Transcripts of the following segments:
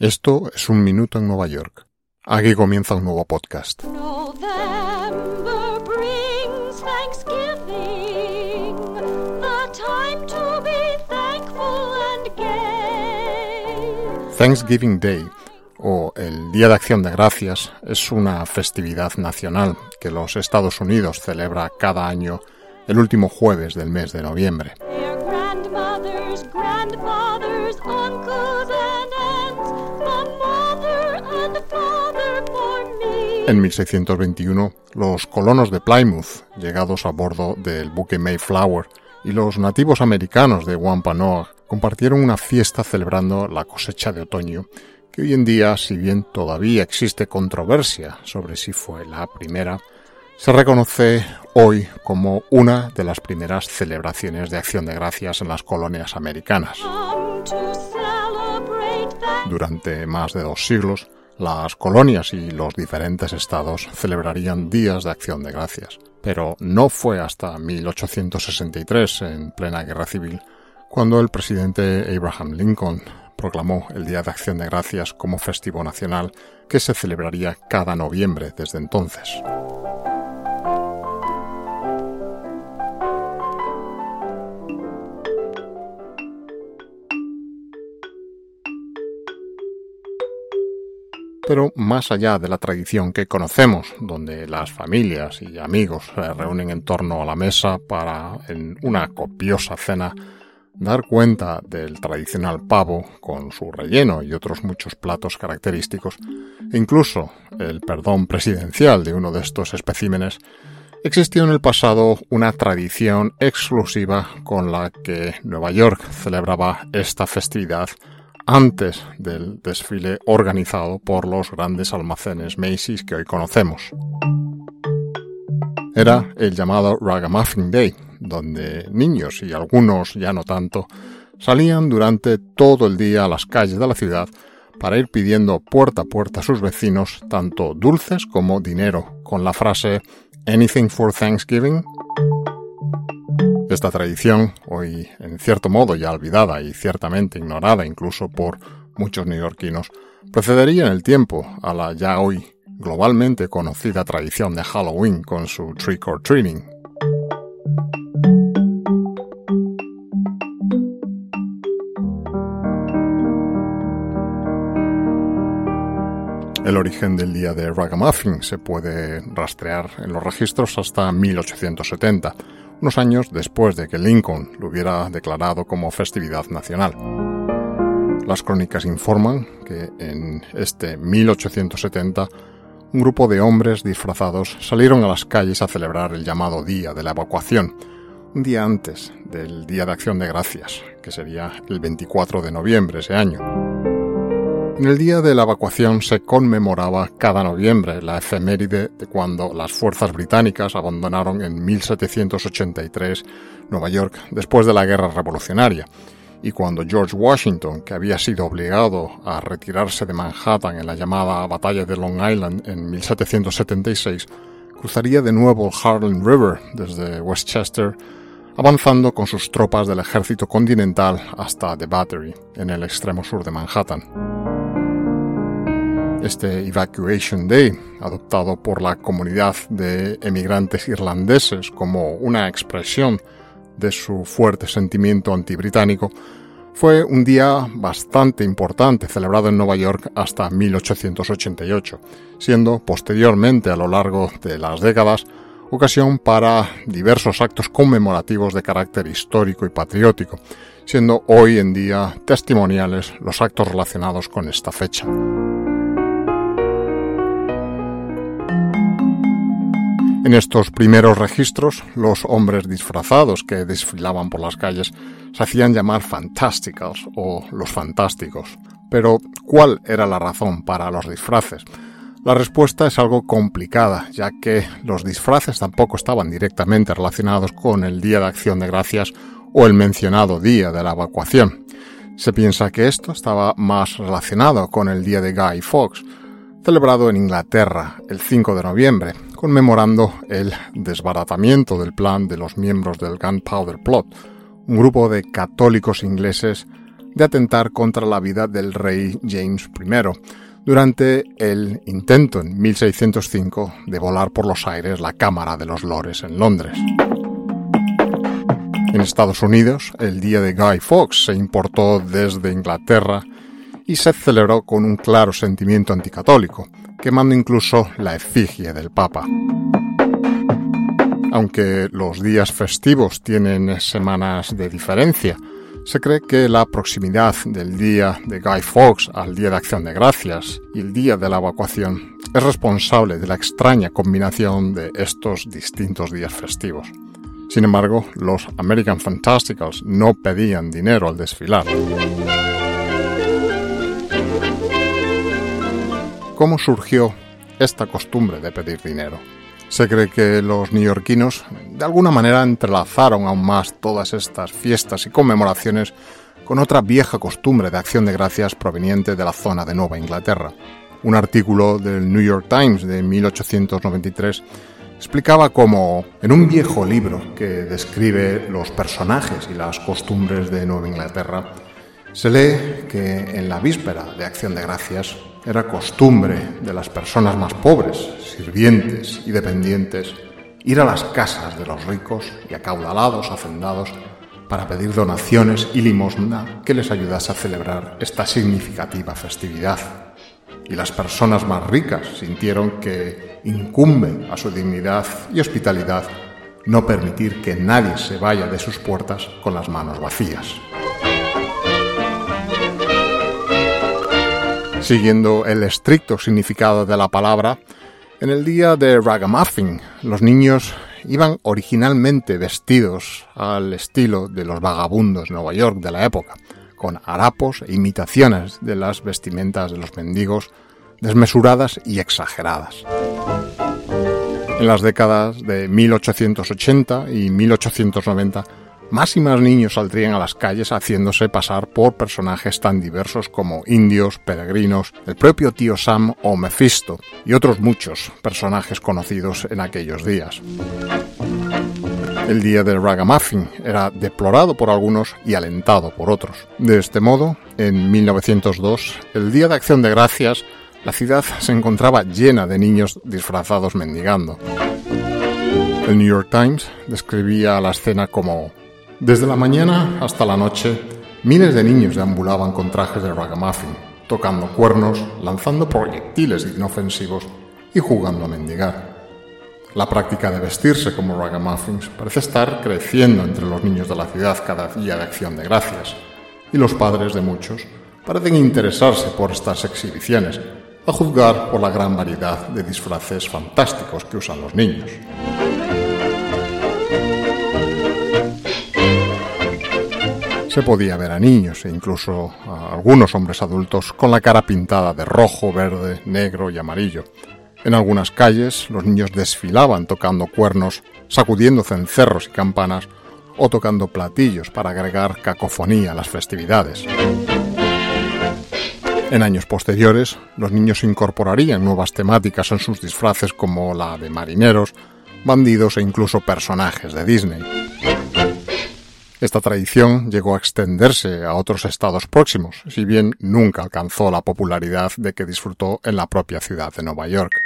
Esto es un minuto en Nueva York. Aquí comienza un nuevo podcast. Thanksgiving Day o el Día de Acción de Gracias es una festividad nacional que los Estados Unidos celebra cada año el último jueves del mes de noviembre. En 1621, los colonos de Plymouth, llegados a bordo del buque Mayflower, y los nativos americanos de Wampanoag compartieron una fiesta celebrando la cosecha de otoño, que hoy en día, si bien todavía existe controversia sobre si fue la primera, se reconoce hoy como una de las primeras celebraciones de acción de gracias en las colonias americanas. Durante más de dos siglos, las colonias y los diferentes estados celebrarían días de acción de gracias, pero no fue hasta 1863, en plena guerra civil, cuando el presidente Abraham Lincoln proclamó el Día de Acción de Gracias como festivo nacional que se celebraría cada noviembre desde entonces. Pero más allá de la tradición que conocemos, donde las familias y amigos se reúnen en torno a la mesa para, en una copiosa cena, dar cuenta del tradicional pavo con su relleno y otros muchos platos característicos, incluso el perdón presidencial de uno de estos especímenes, existió en el pasado una tradición exclusiva con la que Nueva York celebraba esta festividad antes del desfile organizado por los grandes almacenes Macy's que hoy conocemos. Era el llamado Ragamuffin Day, donde niños y algunos ya no tanto salían durante todo el día a las calles de la ciudad para ir pidiendo puerta a puerta a sus vecinos tanto dulces como dinero, con la frase Anything for Thanksgiving. Esta tradición, hoy en cierto modo ya olvidada y ciertamente ignorada incluso por muchos neoyorquinos, procedería en el tiempo a la ya hoy globalmente conocida tradición de Halloween con su trick or treating. El origen del día de Ragamuffin se puede rastrear en los registros hasta 1870 unos años después de que Lincoln lo hubiera declarado como festividad nacional. Las crónicas informan que en este 1870 un grupo de hombres disfrazados salieron a las calles a celebrar el llamado Día de la Evacuación, un día antes del Día de Acción de Gracias, que sería el 24 de noviembre ese año. En el día de la evacuación se conmemoraba cada noviembre la efeméride de cuando las fuerzas británicas abandonaron en 1783 Nueva York después de la Guerra Revolucionaria y cuando George Washington, que había sido obligado a retirarse de Manhattan en la llamada Batalla de Long Island en 1776, cruzaría de nuevo el Harlem River desde Westchester, avanzando con sus tropas del ejército continental hasta The Battery, en el extremo sur de Manhattan. Este Evacuation Day, adoptado por la comunidad de emigrantes irlandeses como una expresión de su fuerte sentimiento antibritánico, fue un día bastante importante celebrado en Nueva York hasta 1888, siendo posteriormente a lo largo de las décadas ocasión para diversos actos conmemorativos de carácter histórico y patriótico, siendo hoy en día testimoniales los actos relacionados con esta fecha. En estos primeros registros, los hombres disfrazados que desfilaban por las calles se hacían llamar fantásticos o los fantásticos. Pero, ¿cuál era la razón para los disfraces? La respuesta es algo complicada, ya que los disfraces tampoco estaban directamente relacionados con el Día de Acción de Gracias o el mencionado Día de la Evacuación. Se piensa que esto estaba más relacionado con el Día de Guy Fawkes, celebrado en Inglaterra el 5 de noviembre, conmemorando el desbaratamiento del plan de los miembros del Gunpowder Plot, un grupo de católicos ingleses de atentar contra la vida del rey James I durante el intento en 1605 de volar por los aires la Cámara de los Lores en Londres. En Estados Unidos, el día de Guy Fawkes se importó desde Inglaterra y se celebró con un claro sentimiento anticatólico, quemando incluso la efigie del Papa. Aunque los días festivos tienen semanas de diferencia, se cree que la proximidad del día de Guy Fawkes al Día de Acción de Gracias y el día de la evacuación es responsable de la extraña combinación de estos distintos días festivos. Sin embargo, los American Fantasticals no pedían dinero al desfilar. ¿Cómo surgió esta costumbre de pedir dinero? Se cree que los neoyorquinos de alguna manera entrelazaron aún más todas estas fiestas y conmemoraciones con otra vieja costumbre de acción de gracias proveniente de la zona de Nueva Inglaterra. Un artículo del New York Times de 1893 explicaba cómo en un viejo libro que describe los personajes y las costumbres de Nueva Inglaterra, se lee que en la víspera de Acción de Gracias era costumbre de las personas más pobres, sirvientes y dependientes, ir a las casas de los ricos y acaudalados hacendados para pedir donaciones y limosna que les ayudase a celebrar esta significativa festividad. Y las personas más ricas sintieron que incumbe a su dignidad y hospitalidad no permitir que nadie se vaya de sus puertas con las manos vacías. Siguiendo el estricto significado de la palabra, en el día de Ragamuffin los niños iban originalmente vestidos al estilo de los vagabundos de Nueva York de la época, con harapos e imitaciones de las vestimentas de los mendigos desmesuradas y exageradas. En las décadas de 1880 y 1890, más y más niños saldrían a las calles haciéndose pasar por personajes tan diversos como indios, peregrinos, el propio tío Sam o Mephisto y otros muchos personajes conocidos en aquellos días. El día del ragamuffin era deplorado por algunos y alentado por otros. De este modo, en 1902, el Día de Acción de Gracias la ciudad se encontraba llena de niños disfrazados mendigando. El New York Times describía la escena como desde la mañana hasta la noche, miles de niños deambulaban con trajes de ragamuffin, tocando cuernos, lanzando proyectiles inofensivos y jugando a mendigar. La práctica de vestirse como ragamuffins parece estar creciendo entre los niños de la ciudad cada día de acción de gracias, y los padres de muchos parecen interesarse por estas exhibiciones, a juzgar por la gran variedad de disfraces fantásticos que usan los niños. Se podía ver a niños e incluso a algunos hombres adultos con la cara pintada de rojo, verde, negro y amarillo. En algunas calles los niños desfilaban tocando cuernos, sacudiendo cencerros y campanas o tocando platillos para agregar cacofonía a las festividades. En años posteriores, los niños incorporarían nuevas temáticas en sus disfraces como la de marineros, bandidos e incluso personajes de Disney. Esta tradición llegó a extenderse a otros estados próximos, si bien nunca alcanzó la popularidad de que disfrutó en la propia ciudad de Nueva York.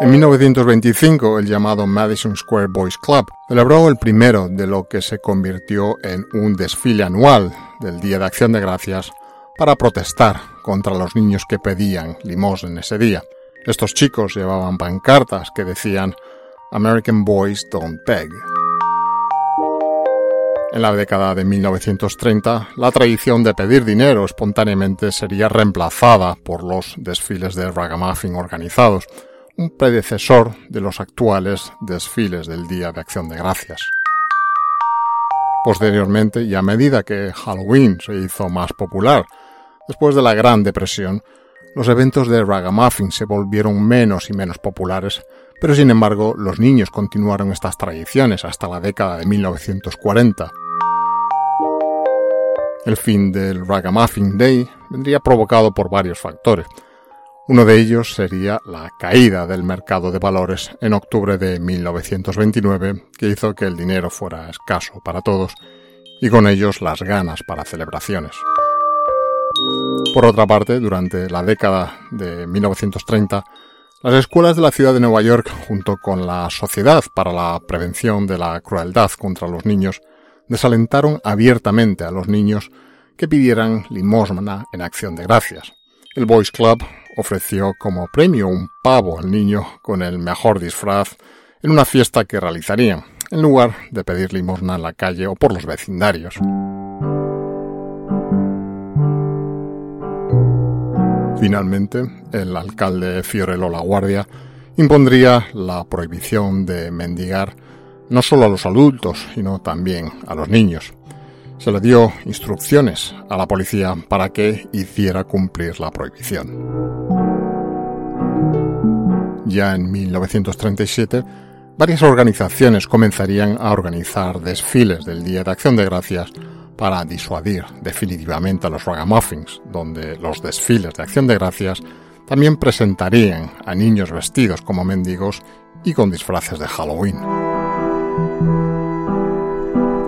En 1925, el llamado Madison Square Boys Club celebró el primero de lo que se convirtió en un desfile anual del Día de Acción de Gracias para protestar contra los niños que pedían limosna ese día. Estos chicos llevaban pancartas que decían American Boys Don't Beg. En la década de 1930, la tradición de pedir dinero espontáneamente sería reemplazada por los desfiles de ragamuffin organizados, un predecesor de los actuales desfiles del Día de Acción de Gracias. Posteriormente, y a medida que Halloween se hizo más popular, después de la Gran Depresión, los eventos de ragamuffin se volvieron menos y menos populares, pero sin embargo los niños continuaron estas tradiciones hasta la década de 1940. El fin del Ragamuffin Day vendría provocado por varios factores. Uno de ellos sería la caída del mercado de valores en octubre de 1929, que hizo que el dinero fuera escaso para todos y con ellos las ganas para celebraciones. Por otra parte, durante la década de 1930, las escuelas de la ciudad de Nueva York, junto con la Sociedad para la Prevención de la Crueldad contra los Niños, desalentaron abiertamente a los niños que pidieran limosna en acción de gracias. El Boys Club ofreció como premio un pavo al niño con el mejor disfraz en una fiesta que realizarían, en lugar de pedir limosna en la calle o por los vecindarios. Finalmente, el alcalde Fiorello La Guardia impondría la prohibición de mendigar no solo a los adultos, sino también a los niños se le dio instrucciones a la policía para que hiciera cumplir la prohibición. Ya en 1937, varias organizaciones comenzarían a organizar desfiles del Día de Acción de Gracias para disuadir definitivamente a los ragamuffins, donde los desfiles de Acción de Gracias también presentarían a niños vestidos como mendigos y con disfraces de Halloween.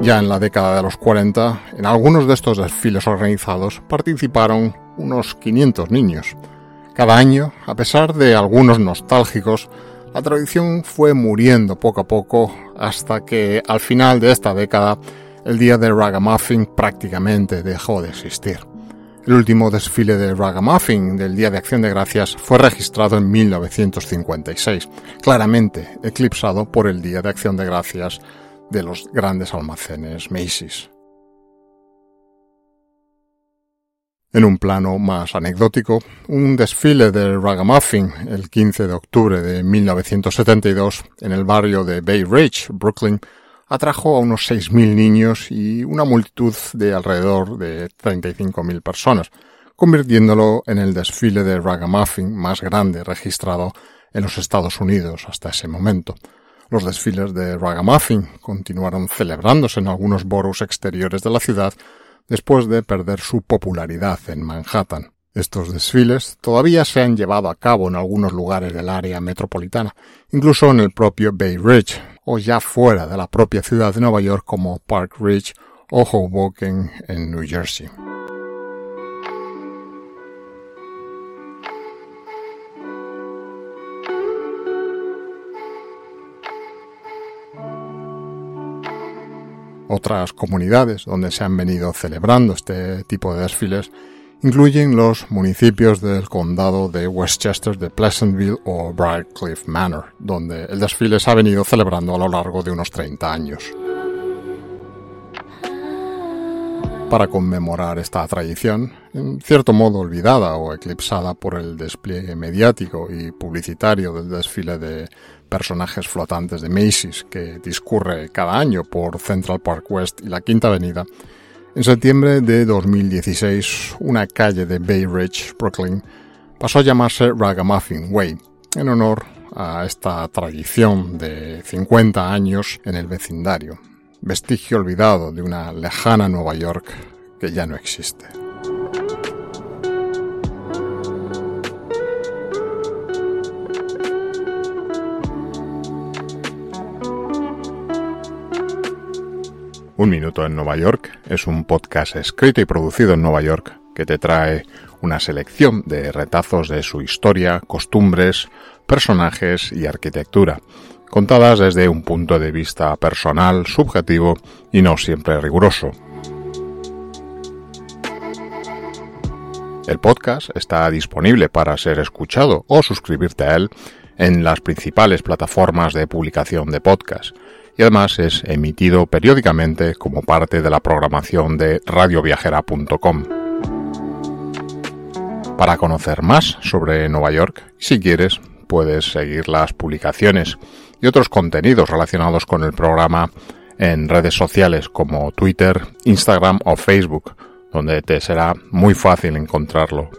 Ya en la década de los 40, en algunos de estos desfiles organizados participaron unos 500 niños. Cada año, a pesar de algunos nostálgicos, la tradición fue muriendo poco a poco hasta que al final de esta década el día de Ragamuffin prácticamente dejó de existir. El último desfile de Ragamuffin del Día de Acción de Gracias fue registrado en 1956, claramente eclipsado por el Día de Acción de Gracias de los grandes almacenes Macy's. En un plano más anecdótico, un desfile de Ragamuffin el 15 de octubre de 1972 en el barrio de Bay Ridge, Brooklyn, atrajo a unos 6.000 niños y una multitud de alrededor de 35.000 personas, convirtiéndolo en el desfile de Ragamuffin más grande registrado en los Estados Unidos hasta ese momento. Los desfiles de Ragamuffin continuaron celebrándose en algunos boroughs exteriores de la ciudad después de perder su popularidad en Manhattan. Estos desfiles todavía se han llevado a cabo en algunos lugares del área metropolitana, incluso en el propio Bay Ridge, o ya fuera de la propia ciudad de Nueva York como Park Ridge o Hoboken en New Jersey. Otras comunidades donde se han venido celebrando este tipo de desfiles incluyen los municipios del condado de Westchester, de Pleasantville o Briarcliff Manor, donde el desfile se ha venido celebrando a lo largo de unos 30 años. Para conmemorar esta tradición, en cierto modo olvidada o eclipsada por el despliegue mediático y publicitario del desfile de personajes flotantes de Macy's que discurre cada año por Central Park West y la Quinta Avenida, en septiembre de 2016 una calle de Bay Ridge, Brooklyn, pasó a llamarse Ragamuffin Way, en honor a esta tradición de 50 años en el vecindario, vestigio olvidado de una lejana Nueva York que ya no existe. Un Minuto en Nueva York es un podcast escrito y producido en Nueva York que te trae una selección de retazos de su historia, costumbres, personajes y arquitectura, contadas desde un punto de vista personal, subjetivo y no siempre riguroso. El podcast está disponible para ser escuchado o suscribirte a él en las principales plataformas de publicación de podcast y además es emitido periódicamente como parte de la programación de radioviajera.com. Para conocer más sobre Nueva York, si quieres, puedes seguir las publicaciones y otros contenidos relacionados con el programa en redes sociales como Twitter, Instagram o Facebook, donde te será muy fácil encontrarlo.